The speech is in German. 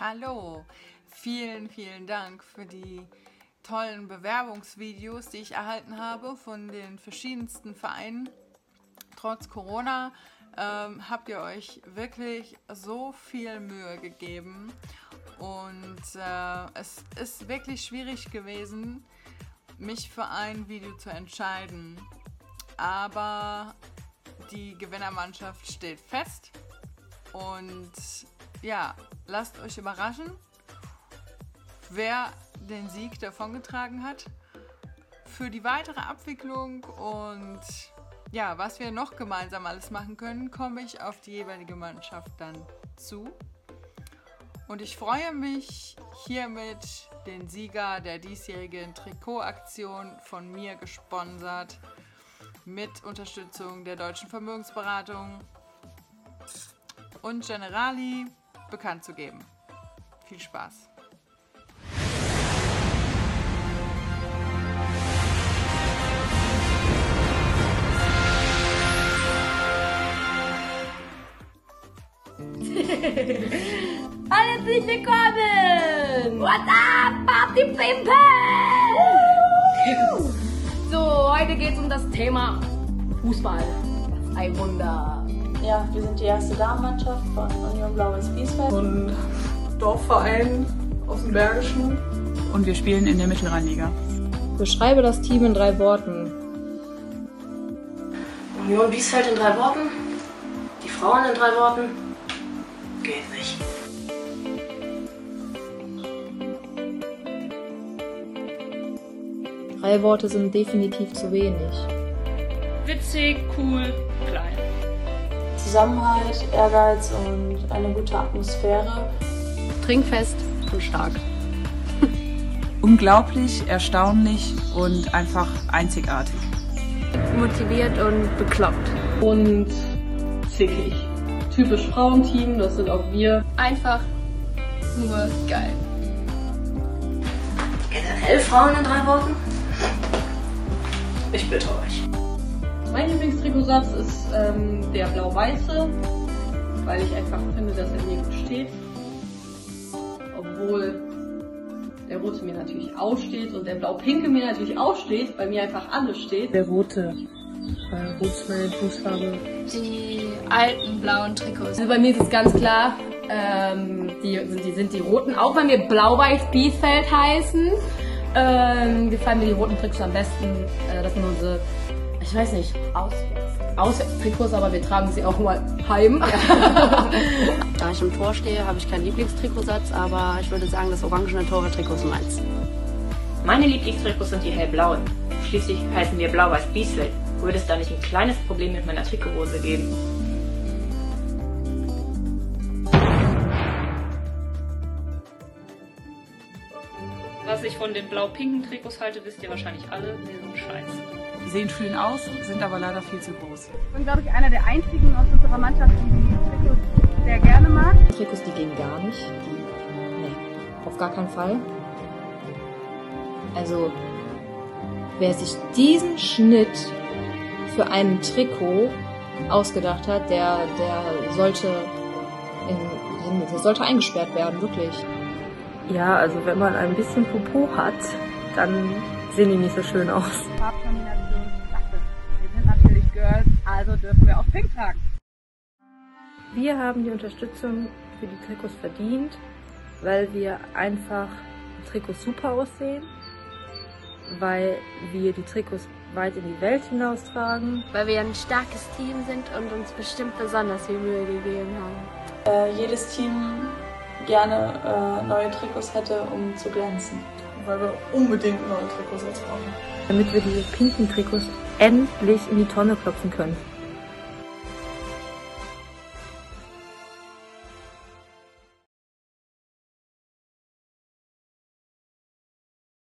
Hallo, vielen, vielen Dank für die tollen Bewerbungsvideos, die ich erhalten habe von den verschiedensten Vereinen. Trotz Corona ähm, habt ihr euch wirklich so viel Mühe gegeben und äh, es ist wirklich schwierig gewesen, mich für ein Video zu entscheiden. Aber die Gewinnermannschaft steht fest und ja, lasst euch überraschen, wer den Sieg davongetragen hat. Für die weitere Abwicklung und ja, was wir noch gemeinsam alles machen können, komme ich auf die jeweilige Mannschaft dann zu. Und ich freue mich hiermit den Sieger der diesjährigen Trikotaktion von mir gesponsert mit Unterstützung der Deutschen Vermögensberatung und Generali bekannt zu geben. Viel Spaß! Herzlich willkommen! What up, Party Pimpen! So, heute geht es um das Thema Fußball. Was ein Wunder. Ja, wir sind die erste Damenmannschaft von Union Blaues Biesfeld. Und Dorfverein aus dem Bergischen. Und wir spielen in der Mittelrheinliga. Beschreibe das Team in drei Worten. Union Biesfeld in drei Worten. Die Frauen in drei Worten. Geht nicht. Drei Worte sind definitiv zu wenig. Witzig, cool, klein. Zusammenhalt, Ehrgeiz und eine gute Atmosphäre. Trinkfest und stark. Unglaublich, erstaunlich und einfach einzigartig. Motiviert und bekloppt. Und zickig. Typisch Frauenteam, das sind auch wir. Einfach nur geil. Generell Frauen in drei Worten? Ich bitte euch. Mein Lieblingstrikotsatz ist ähm, der blau-weiße, weil ich einfach finde, dass er mir gut steht. Obwohl der rote mir natürlich aussteht und der blau-pinke mir natürlich aussteht, weil mir einfach alles steht. Der rote. Weil rot ist meine Fußfarbe. Die alten blauen Trikots. Also bei mir ist es ganz klar, ähm, die, sind, die sind die roten, auch wenn wir blau-weiß Bielefeld heißen. Ähm, gefallen mir die roten Trikots am besten. Äh, das sind unsere, ich weiß nicht, Auswärts- Auswärtstrikots, aber wir tragen sie auch mal heim. Da ich im Tor stehe, habe ich keinen Lieblingstrikotsatz, aber ich würde sagen, das orangene Torwarttrikot ist meins. Meine Lieblingstrikots sind die hellblauen. Schließlich heißen wir Blau-Weiß Biesfeld. Würde es da nicht ein kleines Problem mit meiner Trikothose geben? Was ich von den blau-pinken Trikots halte, wisst ihr wahrscheinlich alle. Die sind scheiße. Sehen schön aus, sind aber leider viel zu groß. Ich bin, glaube ich, einer der einzigen aus unserer Mannschaft, die Trikots sehr gerne mag. Die Trikots, die gehen gar nicht. Die, nee, auf gar keinen Fall. Also, wer sich diesen Schnitt für ein Trikot ausgedacht hat, der, der sollte in, der sollte eingesperrt werden, wirklich. Ja, also wenn man ein bisschen Popo hat, dann sehen die nicht so schön aus. Farbkombination klasse. Wir sind natürlich Girls, also dürfen wir auch pink tragen. Wir haben die Unterstützung für die Trikots verdient, weil wir einfach Trikots super aussehen, weil wir die Trikots weit in die Welt hinaustragen. Weil wir ein starkes Team sind und uns bestimmt besonders viel Mühe gegeben haben. Äh, jedes Team gerne äh, neue Trikots hätte, um zu glänzen. Weil wir unbedingt neue Trikots jetzt brauchen. Damit wir diese pinken Trikots endlich in die Tonne klopfen können.